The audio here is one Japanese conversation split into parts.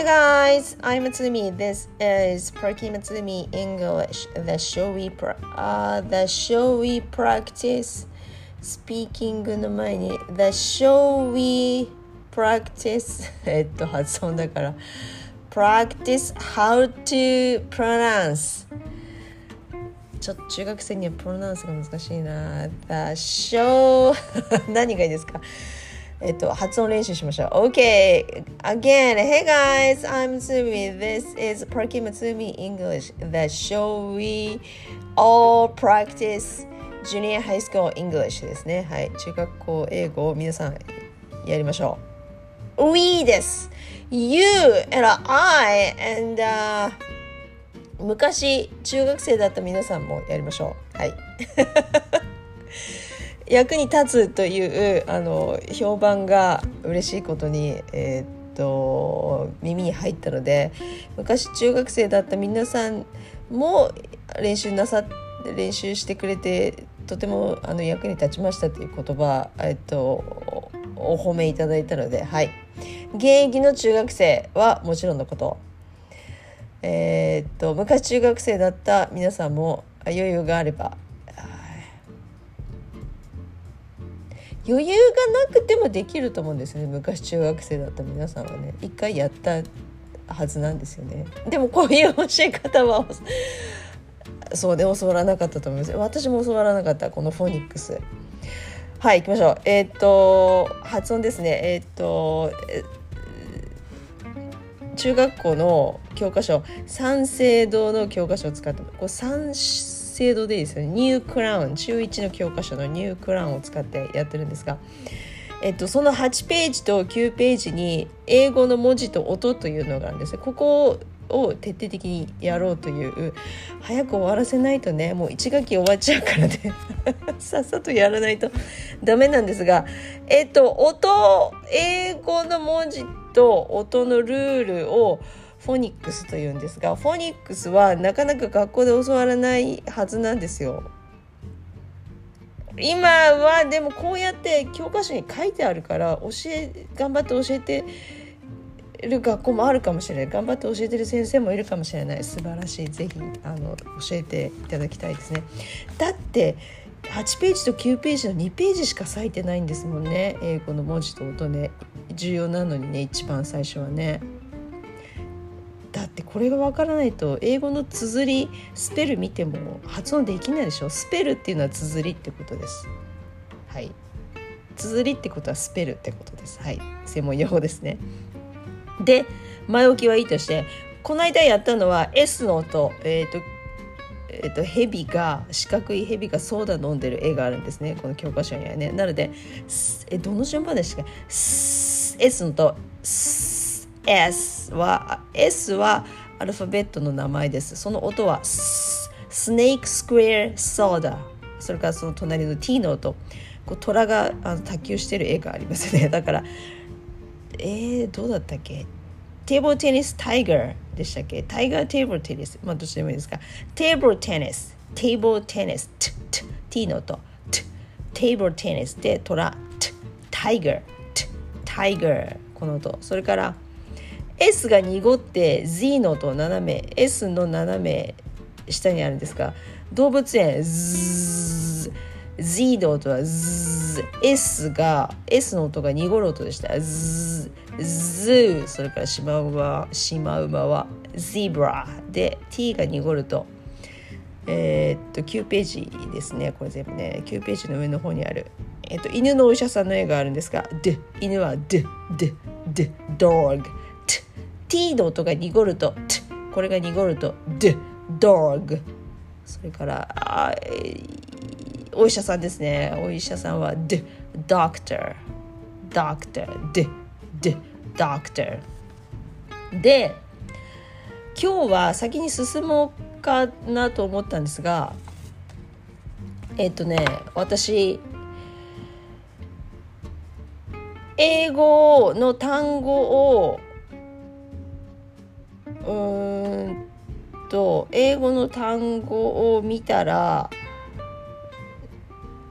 Hey guys, I'm Matsumi. This is Perky Matsumi English. The show we pra- uh, the show we practice speaking の前に The show we practice えっと発音だから practice how to pronounce ちょっと中学生にはプロナウンスが難しいな The show 何がいいですかえっと、発音練習しましょう。OK! Again, hey guys, I'm Tsumi. This is Perky Matsumi English, the show we all practice junior high school English ですね。はい。中学校英語を皆さんやりましょう。We です。You and I and、uh, 昔中学生だった皆さんもやりましょう。はい。役に立つというあの評判が嬉しいことに、えー、っと耳に入ったので昔中学生だった皆さんも練習なさ練習してくれてとてもあの役に立ちましたという言葉、えっと、お褒めいただいたので、はい、現役の中学生はもちろんのこと,、えー、っと昔中学生だった皆さんも余裕があれば余裕がなくてもできると思うんですよね。昔中学生だった皆さんはね。一回やったはずなんですよね。でもこういう教え方はそうで教わらなかったと思います。私も教わらなかった。このフォニックス。はい行きましょう。えー、っと発音ですね。えー、っと中学校の教科書。三省堂の教科書を使ってこう三制度でですねニュークラウン中1の教科書のニュークラウンを使ってやってるんですが、えっと、その8ページと9ページに英語の文字と音というのがあるんです。ここを徹底的にやろうという早く終わらせないとねもう1学期終わっちゃうからね。さっさとやらないとダメなんですがえっと音英語の文字と音のルールをフォニックスというんですがフォニックスはなかなか学校で教わらないはずなんですよ。今はでもこうやって教科書に書いてあるから教え頑張って教えてる学校もあるかもしれない頑張って教えてる先生もいるかもしれない素晴らしいぜひあの教えていただきたいですね。だって8ページと9ページの2ページしか割いてないんですもんね英語の文字と音ね重要なのにね一番最初はね。これがわからないと英語の綴りスペル見ても発音できないでしょ？スペルっていうのは綴りってことです。はい。綴りってことはスペルってことです。はい。専門用語ですね。で前置きはいいとしてこの間やったのは S の音。えっ、ー、とえっと、ヘビが四角いヘビがソーダ飲んでる絵があるんですね。この教科書にはね。なのでえどの順番でしたっけ？S のと S は S はアルファベットの名前です。その音は snake square soda それからその隣の T の音。こう虎があの卓球してる絵がありますね。だからえー、どうだったっけ？ table tennis tiger でしたっけ？ tiger table tennis まあどっちでもいいですか？ table tennis table tennis T, T, T の音。T テーブルテニスで虎。T タイガー T タイガーこの音。それから S が濁って Z の音斜め S の斜め下にあるんですが動物園 Z, Z の音は Z S が S の音が濁る音でした。Z, Z それからシマウマシマウマは Zebra で T が濁ると。えー、っと9ページですね。これ全部ね。9ページの上の方にある、え、っと犬のお医者さんの絵があるんですが D 犬は D D D Dog T の音が濁ると T これが濁ると D dog それからお医者さんですね。お医者さんは D doctor doctor D D doctor で今日は先に進もうかなと思ったんですがえっとね私英語の単語をうんと英語の単語を見たら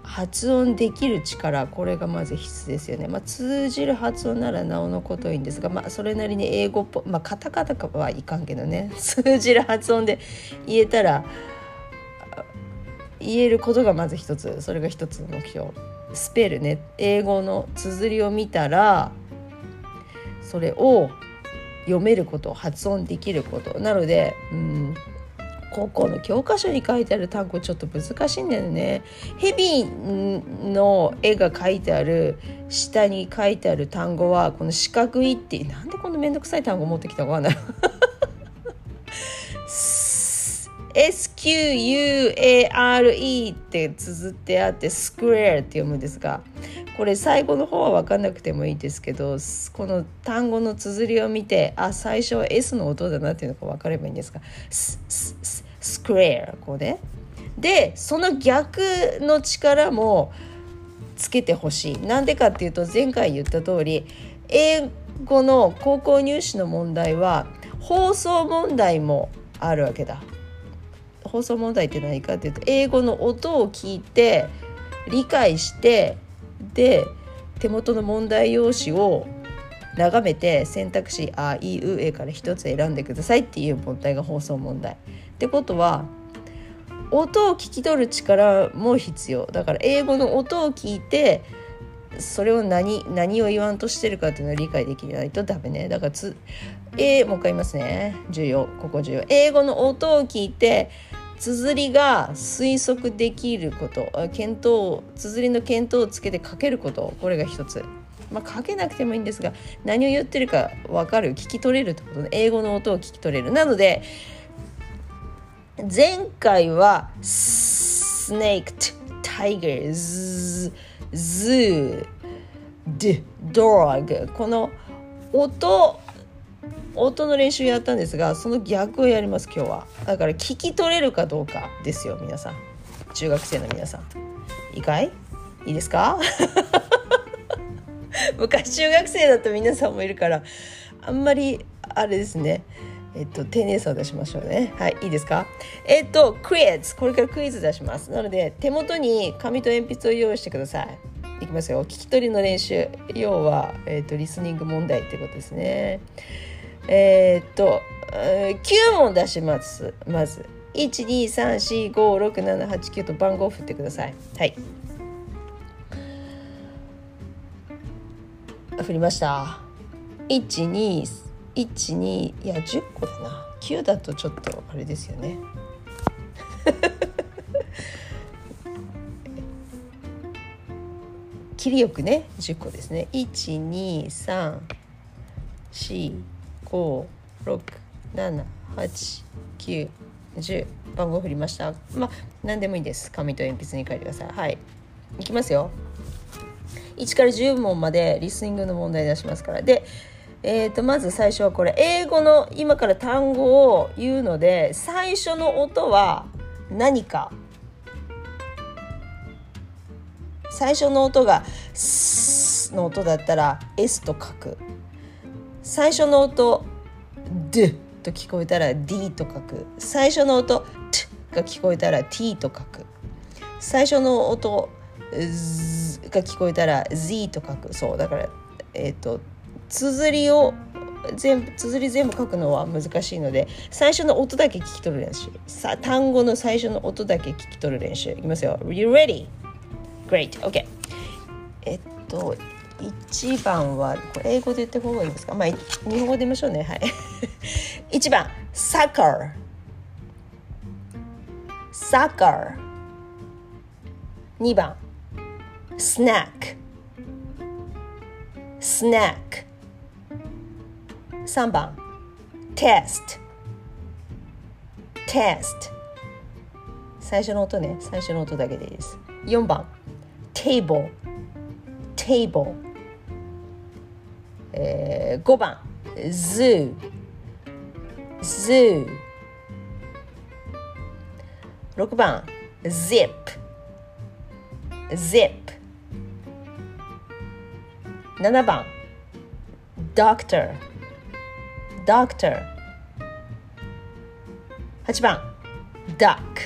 発音できる力これがまず必須ですよね、まあ、通じる発音ならなおのこといいんですが、まあ、それなりに英語っぽまあカタカタかはいかんけどね。通じる発音で言えたら言えることがまず一つ。それが一つの目標。スペルね。英語の綴りを見たらそれを読めること発音できることなのでうん高校の教科書に書いてある単語ちょっと難しいんだよね。ヘビの絵が書いてある下に書いてある単語はこの四角いってなんでこんな面倒くさい単語持ってきたかわかな。SQUARE って綴ってあってスクエアって読むんですがこれ最後の方は分かんなくてもいいですけどこの単語の綴りを見てあ最初は S の音だなっていうのが分かればいいんですがスクエアこうねでその逆の力もつけてほしい。なんでかっていうと前回言った通り英語の高校入試の問題は放送問題もあるわけだ。放送問題って何かっていうと英語の音を聞いて理解してで手元の問題用紙を眺めて選択肢あいうえから一つ選んでくださいっていう問題が放送問題。ってことは音を聞き取る力も必要。だから英語の音を聞いてそれを何何を言わんとしてるかっていうのを理解できないとダメね。だからつ、えー、もう一回言いますね。重要。ここ重要。英語の音を聞いて綴りが推測できること検討綴りの検討をつけて書けることこれが一つ。まあ、書けなくてもいいんですが何を言ってるか分かる聞き取れるってことで英語の音を聞き取れる。なので前回はスネークタイガーズズードラッグこの音音の練習やったんですがその逆をやります今日はだから聞き取れるかどうかですよ皆さん中学生の皆さんいいかい？いいですか？昔中学生だと皆さんもいるからあんまりあれですねえっと、丁寧さを出しましょうね。はい、いいですか？えっと、クイズ。これからクイズ出します。なので、手元に紙と鉛筆を用意してください。いきますよ。聞き取りの練習。要は、えっと、リスニング問題ってことですね。えー、っと、9問出します。まず。123456789と番号を振ってください。はい。振りました。12、12いや10個だな。9だとちょっとあれですよね。切りよくね10個ですね。1 2 3 4 5 6 7 8 9 10番号振りました。まあ何でもいいです。紙と鉛筆に書いてください。はい。いきますよ。1から10問までリスニングの問題出しますから。でえー、とまず最初はこれ。英語の今から単語を言うので最初の音は何か。最初の音が「ス」の音だったら「S」と書く。最初の音「D」と聞こえたら D と書く。最初の音 T が聞こえたら T と書く。最初の音 Z が聞こえたら Z と書く。そうだからえっ、ー、と綴りを全部綴り全部書くのは難しいので最初の音だけ聞き取る練習。さ単語の最初の音だけ聞き取る練習。いきますよ。You ready? Great. OK えっと1番はこれ英語で言った方がいいですか？まあ日本語で言いましょうね。はい。1番。サッカーサッカー2番。スナックスナック3番。テストテスト最初の音ね。最初の音だけでいいです。4番。Table table えー、5番「zoo」「zoo」6番「zip」「zip」7番「doctor」「doctor」8番「ダック」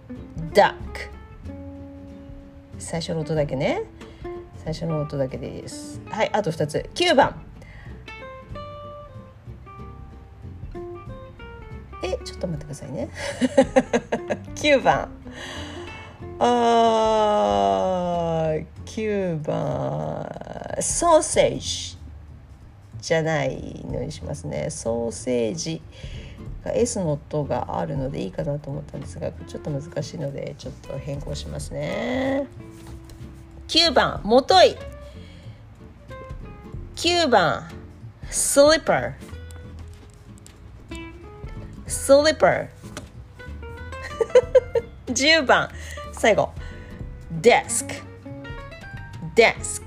「ダック」最初の音だけね。最初の音だけでいいです。はいあと2つ。9番。えちょっと待ってくださいね。9番。あー9番。ソーセージじゃないのにしますね。ソーセージが S の音があるのでいいかなと思ったんですがちょっと難しいのでちょっと変更しますね。9番もとい。9番 slipper slipper 10番最後。desk desk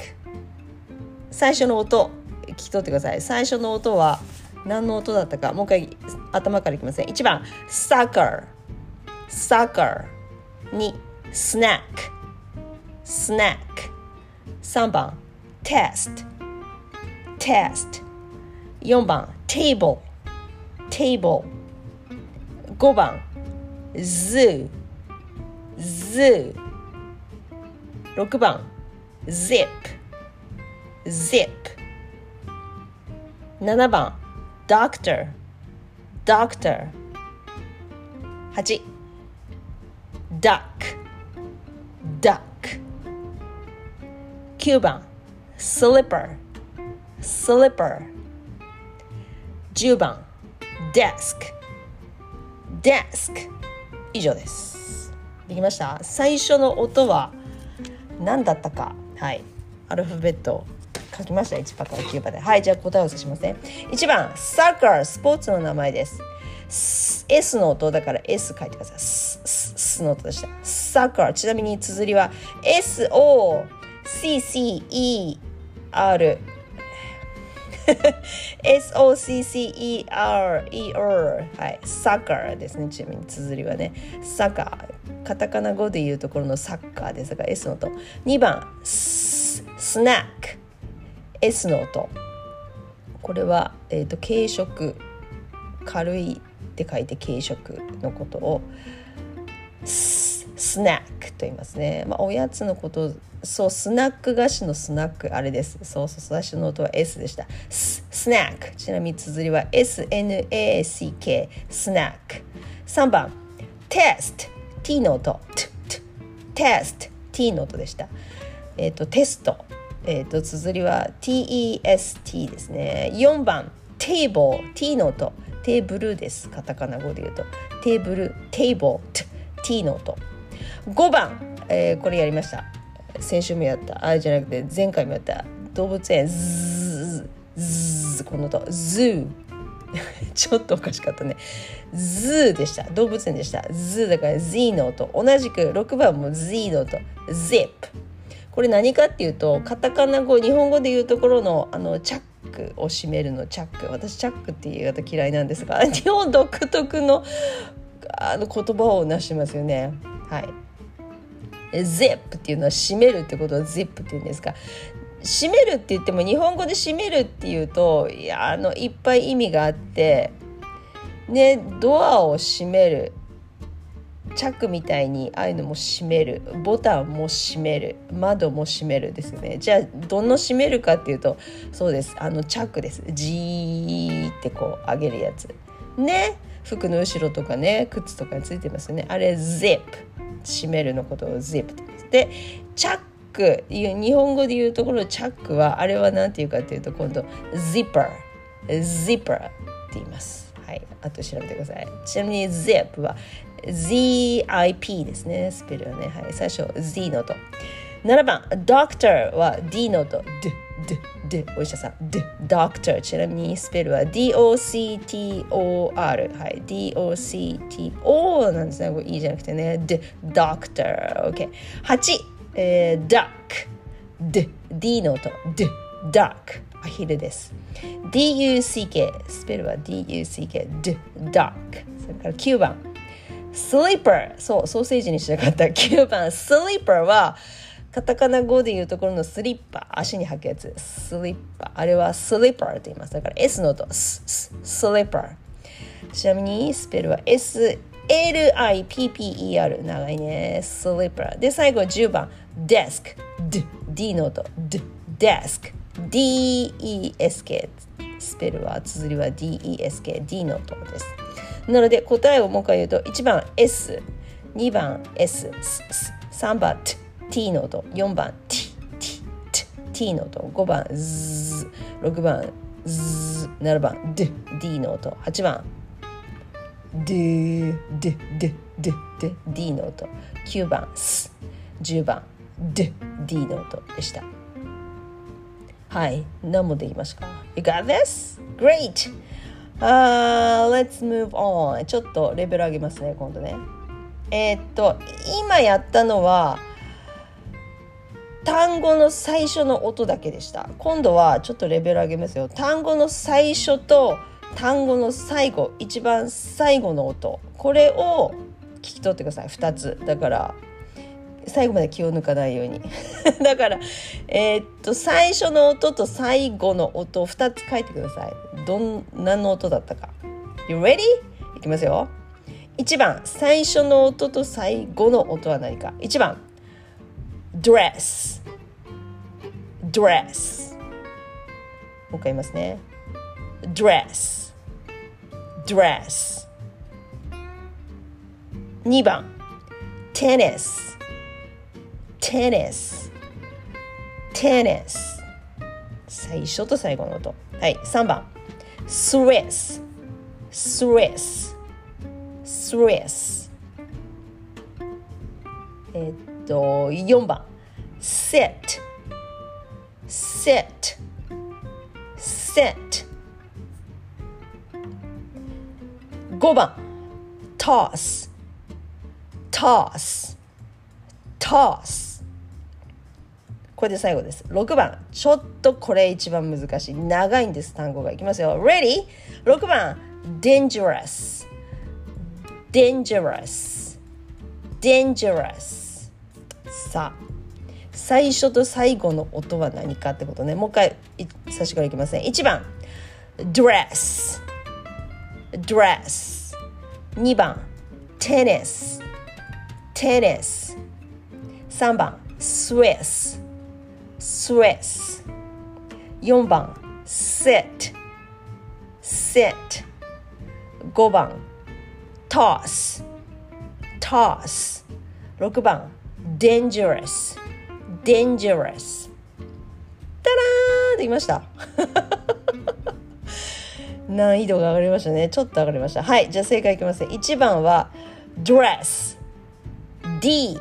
最初の音聞き取ってください。最初の音は何の音だったかもう一回頭からいきません。1番 sucker sucker 2 snack snack 3番 test test 4番 table table 5番 zoo zoo 6番 zip zip 7番 doctor doctor 8 duck duck 9番 slipper. Slipper. 10番 desk. Desk. 以上です。できました？最初の音は何だったか。はい。アルファベット書きました。1番から9番ではい。じゃあ答えをおさしますね。1番サッカースポーツの名前です。S の音だから S 書いてください。S, S の音でした。サッカーちなみに綴りは CCER SOCCERER はい。サッカーですね。ちなみに綴りはね。サッカー。カタカナ語で言うところのサッカーです。が S の音。2番。スナック。S の音。これは、えーと、軽食。軽いって書いて軽食のことをスナックと言いますね、まあ、おやつのことそうスナック菓子のスナックあれです。そうそう最初の音は S でした。ススナック。ちなみに綴りは SNACK スナック。3番。 Test。T の音。 Test。T の音でした。えっ、ー、と test。えーと、綴りは TEST ですね。4番。 Table。T の音。 Table です。カタカナ語で言うと。テーブル。 table。T の音。5番、えー、これやりました。先週もやったあれじゃなくて前回もやった動物園 zoo zoo この音 zoo ちょっとおかしかったね。 Zoo でした。動物園でした。 Zoo だから Z の音。同じく6番も Z の音。ZIP。これ何かっていうとカタカナ語日本語で言うところのあのチャックを閉めるのチャック私チャックっていう言い方嫌いなんですが日本独特のあの言葉をなしてますよね。はい。Zip っていうのは閉めるってことは zip っていうんですか。閉めるって言っても日本語で閉めるっていうといやあのいっぱい意味があってねドアを閉める。チャックみたいにああいうのも閉める。ボタンも閉める。窓も閉めるですね。じゃあどの閉めるかっていうとそうです。あのチャックです。ジーってこう上げるやつ。ね。服の後ろとかね靴とかについてますよね。あれ zip 閉めるのことを zip って言うんです。でチャック日本語で言うところチャックはあれは何て言うかっていうと今度 zipper zipper って言います。はい。あと調べてください。ちなみに zip は ZIP ですね。スペルはね、はい、最初 Z の音。7番 Doctor は D の音。D D D お医者さん。D doctor ちなみにスペルは D O C T O R はい。D O C T O なんですね。これいいじゃなくてね。D doctor 八。えー、duck D D の音。D duck アヒルです。D U C K スペルは D U C K D duck それから九番。スリーパーそうソーセージにしなかった。九番。スリーパーはカタカナ語で言うところのスリッパ足に履くやつ。スリッパ。あれはスリッパーと言います。だから S の音。スススリッパー。ちなみにスペルは SLIPPER 長いね。スリッパー。で最後10番 desk d, D の音。D, desk D-E-S-K スペルは綴りは D-E-S-K D の音です。なので答えをもう一回言うと1番 S2 番 S3 番 T, T の音4番 T, T, T, T の音5番 Z 6番 Z 7番 D, D の音8番 D, D, D, D, D, D の音9番 S 10番 D, D の音でしたはい何もできましたか？You got this? Great! Uh, let's move on ちょっとレベル上げますね今度ねえー、っと今やったのは単語の最初の音だけでした。今度はちょっとレベル上げますよ。単語の最初と単語の最後一番最後の音。これを聞き取ってください。2つ。だから最後まで気を抜かないように。だからえー、っと最初の音と最後の音を2つ書いてください。どん何の音だったか。You ready? いきますよ。1番最初の音と最後の音は何か。1番 dress dress もう一回言いますね dress dress 2番 tennis tennis tennis 最初と最後の音はい3番 Swiss Swiss Swiss えっと4番 Sit Sit Sit 5番 Toss Toss Toss これで最後です6番ちょっとこれ一番難しい長いんです単語がいきますよ Ready?6 番 Dangerous Dangerous Dangerous さあ最初と最後の音は何かってことねもう一回最初からいきますね1番 Dress Dress 2番 Tennis Tennis 3番 Swiss Swiss 4番 Sit Sit 5番 Toss Toss 6番 Dangerous Dangerous. たらーできました。難易度が上がりましたね。ちょっと上がりました。はいじゃあ正解いきますね。1番は Dress. D.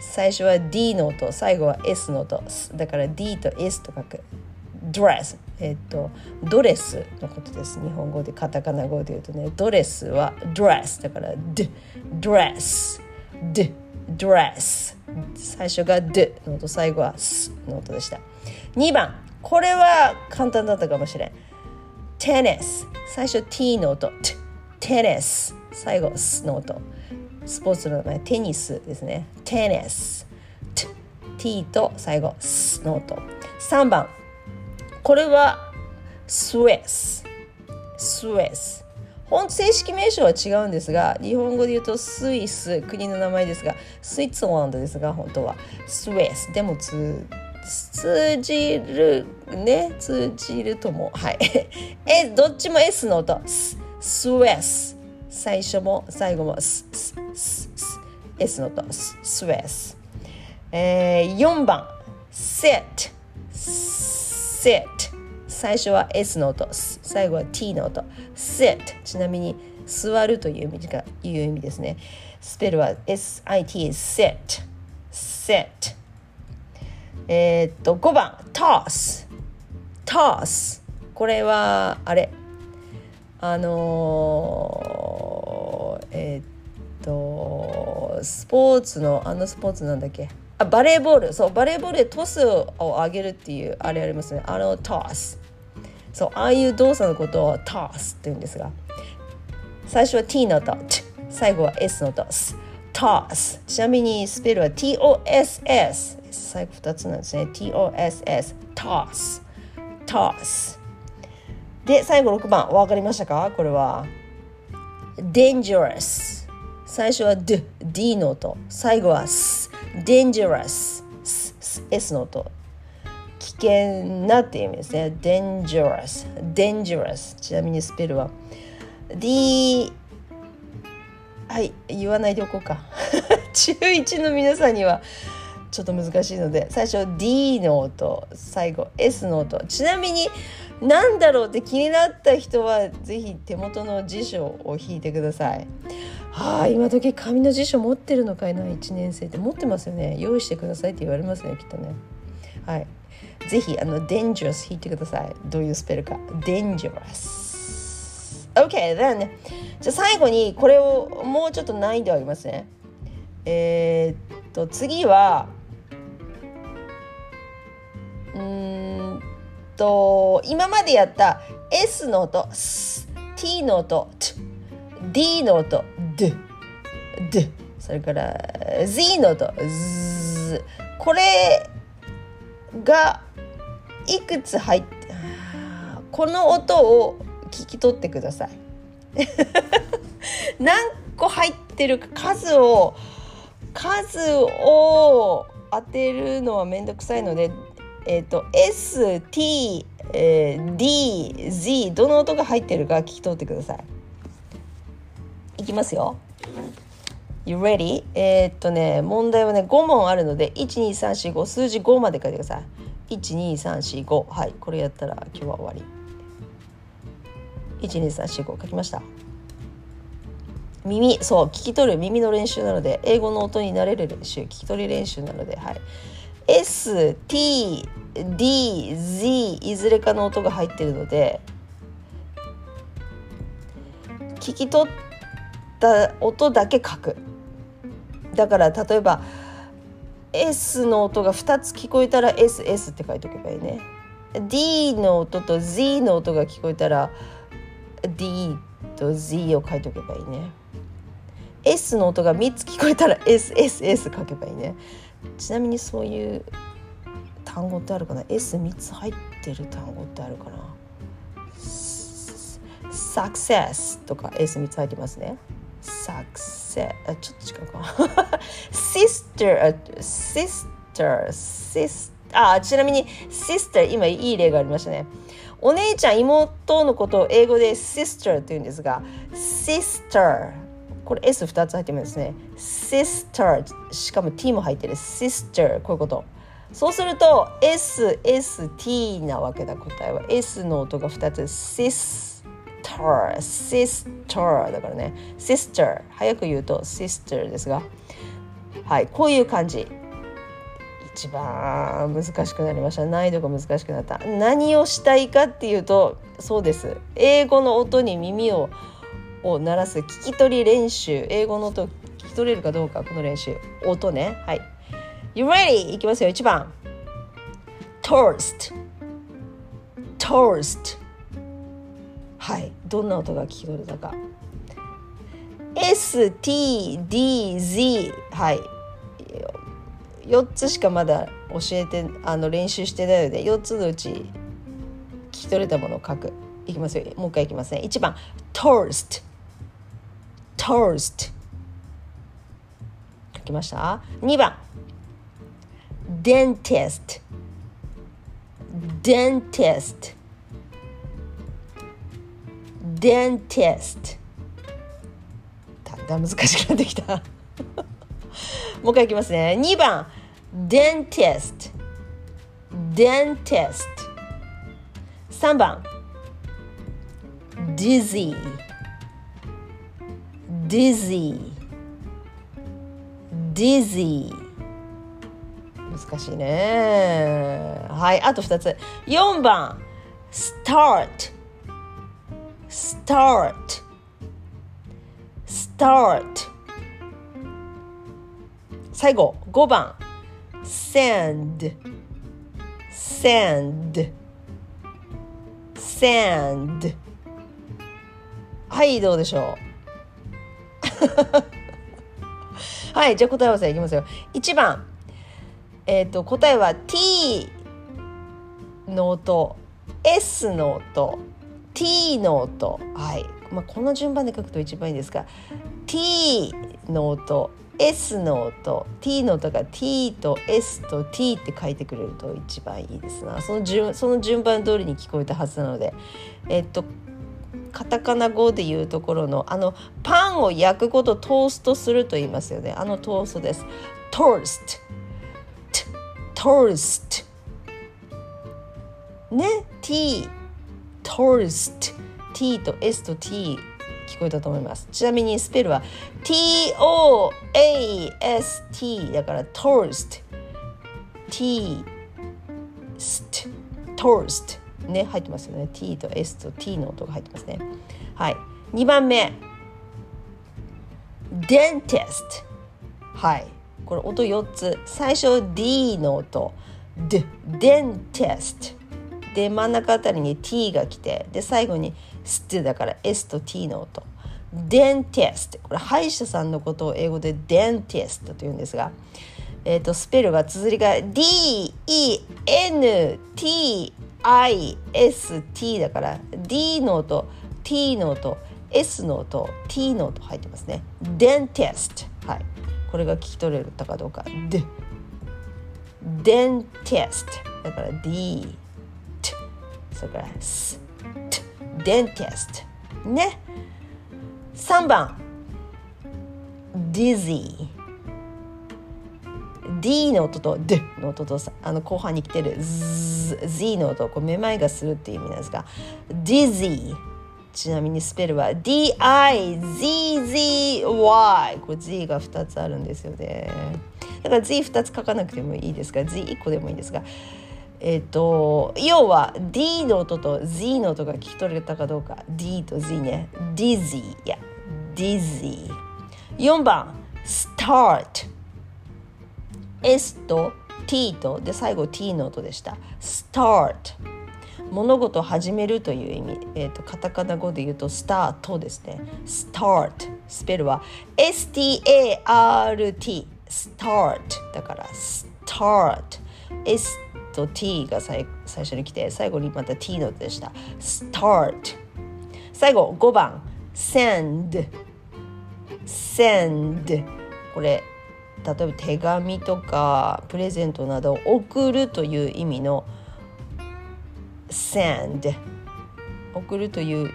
最初は D の音。最後は S の音。だから D と S と書く。dress. えっとドレスのことです。日本語でカタカナ語で言うとね。ドレスは dress だから d. dress d. dress. 最初が d の音最後は s の音でした。2番これは簡単だったかもしれん。tennis. 最初 t の音。Tennis. 最後 s の音。スポーツの名前テニスですね。テニス T と最後スの音。3番これはスウェス。スウェス。本正式名称は違うんですが日本語で言うとスイス国の名前ですがスイーツランドですが本当は。スウェス。でも通通じるね？通じるともはい。えどっちも S の音。ススウェス。最初も最後もスススス S の音。ススウェス、えー、4番。sit sit 最初は S の音最後は T の音 sit ちなみに座るという意味がいう意味ですね。スペルは SIT sit sit えー、っと5番 toss toss これはあれ？あのー、えー、っとスポーツのあのスポーツなんだっけ？あバレーボール。そうバレーボールでトスを上げるっていうあれありますね。あのトス。そうああいう動作のことをトスって言うんですが。最初は T の音最後は S の音 toss ちなみにスペルは TOSS 最後2つなんですね。TOSS toss toss で最後6番。分かりましたか？これは。dangerous 最初は D, D の音。最後は S dangerous. S, の音。危険なっていう意味ですね。dangerous. dangerous. ちなみにスペルは。D はい言わないでおこうか。中1の皆さんにはちょっと難しいので。最初 D の音。最後 S の音。ちなみに何だろうって気になった人は是非手元の辞書を引いてください。はあ今時紙の辞書持ってるのかいな1年生って。持ってますよね。用意してくださいって言われますねきっとね。はい。ぜひあの dangerous 引いてください。どういうスペルか。dangerous OK then じゃ最後にこれをもうちょっと難易度上げますね。えー、っと次はうんと今までやった S の音 T の音 T D の音。D D それから Z の音。Z これがいくつ入ってこの音を聞き取ってください。何個入ってるか数を数を当てるのはめんどくさいのでえっ、ー、と ST、えー、D、Z どの音が入ってるか聞き取ってください。いきますよ。You ready? えー、っとね問題はね5問あるので12345数字5まで書いてください。12345はいこれやったら今日は終わり。12345書きました。耳そう聞き取る耳の練習なので英語の音になれる練習聞き取り練習なのではい STDZ いずれかの音が入ってるので聞き取った音だけ書く。だから例えば S の音が2つ聞こえたら SS って書いておけばいいね。D の音と Z の音が聞こえたら D と Z を書いておけばいいね。S の音が3つ聞こえたら SSS 書けばいいね。ちなみにそういう単語ってあるかな？S3 つ入ってる単語ってあるかな？Success とか S3 つ入ってますね Success あちょっと違うか。Sister Sister Sister あちなみに Sister 今いい例がありましたね。お姉ちゃん妹のことを英語で Sister って言うんですが Sister これ S2 つ入ってますね。sister しかも T も入ってる。sister こういうこと。そうすると SST なわけだ答えは。S の音が2つ。Sister. Sister だからね。Sister 早く言うと sister ですが。はい。こういう感じ。一番難しくなりました。難易度が難しくなった。何をしたいかっていうとそうです。英語の音に耳をを鳴らす聞き取り練習。英語の音聞き取れるかどうかこの練習。音ね。はい。You ready? いきますよ。1番。Toast Toast はい。どんな音が聞き取れたか。STDZ はい。4つしかまだ教えてあの練習してないので4つのうち聞き取れたものを書く。いきますよ。もう一回いきますね。1番。Toast toast 書きました？2番。Dentist dentist dentist だんだん難しくなってきたもう一回いきますね2番 dentist dentist 3番 dizzy dizzy dizzy 難しいねはいあと2つ4番 start start. Start. 最後5番。Send. Send. Send. はいどうでしょう。はいじゃあ答え合わせいきますよ。1番。えっ、ー、と答えは T の音。S の音。T の音はい、まあ、この順番で書くと一番いいですが T の音 S の音 T の音が T と S と T って書いてくれると一番いいですな。その順その順番通りに聞こえたはずなので。えっとカタカナ語で言うところのあのパンを焼くことトーストすると言いますよね。あのトーストです。トーストトーストね？T トースト T と S と T 聞こえたと思います。ちなみにスペルは T-O-A-S-T だから toast T ストトーストね入ってますよね。T と S と T の音が入ってますね。はい。2番目。dentist はい。これ音4つ。最初 D の音。D dentist で真ん中あたりに T が来てで最後にステだから S と T の音。dentist これ歯医者さんのことを英語で dentist と言うんですが、えーと、スペルが綴りが D-E-N-T-I-S-T だから D の音 T の音 S の音 T の音入ってますね。dentist はい。これが聞き取れたかどうか。D dentist だから D それから S dentist ね。3番。dizzy D の音と D の音とあの後半に来てる Z の音こうめまいがするっていう意味なんですが dizzy ちなみにスペルは D-I-Z-Z-Y これ Z が2つあるんですよね。だから Z2 つ書かなくてもいいですが Z1 個でもいいですがえ、ー、と要は D の音と Z の音が聞き取れたかどうか。D と Z ね。Dizzy いや Dizzy 4番。Start S と T と。で最後 T の音でした。Start 物事を始めるという意味、えーと、カタカナ語で言うとスタートですね。Start スペルは S-T-A-R-T Start だから Start ST と T が最最初に来て最後にまた T のでした。Start 最後5番。Send Send これ例えば手紙とかプレゼントなどを送るという意味の send 送るという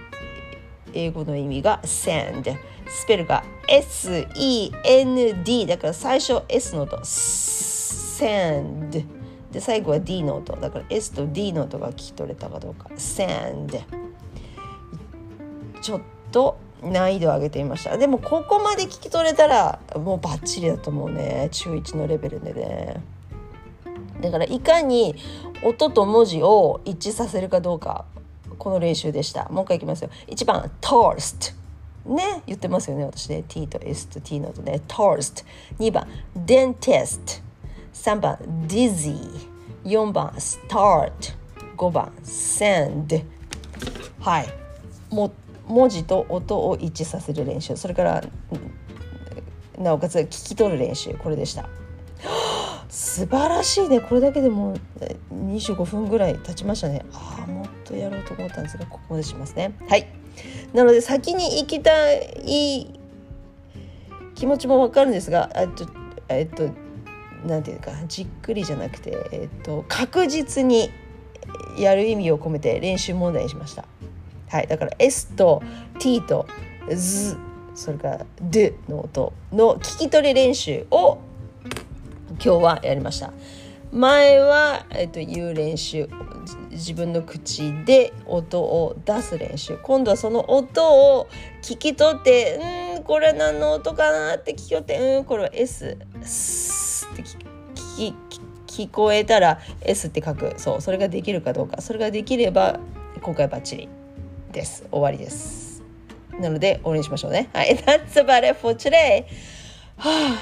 英語の意味が send スペルが S-E-N-D だから最初 S の音。send で最後は D の音だから S と D の音が聞き取れたかどうか。Send ちょっと難易度を上げてみました。でもここまで聞き取れたらもうバッチリだと思うね。中1のレベルでね。だからいかに音と文字を一致させるかどうか。この練習でした。もう一回いきますよ。1番 Toast ね。言ってますよね私ね。T と S と T の音ね。Toast 2番 Dentist 3番 dizzy 4番 start 5番 send はい。も文字と音を一致させる練習。それからなおかつ聞き取る練習。これでした。素晴らしいね。これだけでも25分ぐらい経ちましたね。ああもっとやろうと思ったんですがここでしますね。はい。なので先に行きたい気持ちもわかるんですがえっとえっとなんていうかじっくりじゃなくて、えっと、確実にやる意味を込めて練習問題にしました。はい、だから S と T と Z それから D の音の聞き取り練習を今日はやりました。前は、えっと、言う練習自分の口で音を出す練習今度はその音を聞き取ってうんこれ何の音かなって聞き取ってうんこれは S 聞聞こえたら S って書くそうそれができるかどうかそれができれば今回バッチリです終わりですなので終わりにしましょうねはい That's about it for today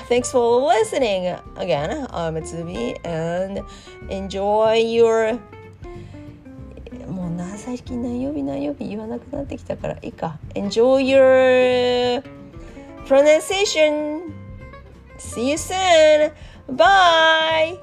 Thanks for listening again. I'm Tsumi and enjoy your もうな最近何曜日何曜日言わなくなってきたからいいか Enjoy your pronunciation See you soon Bye